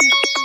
Thank you.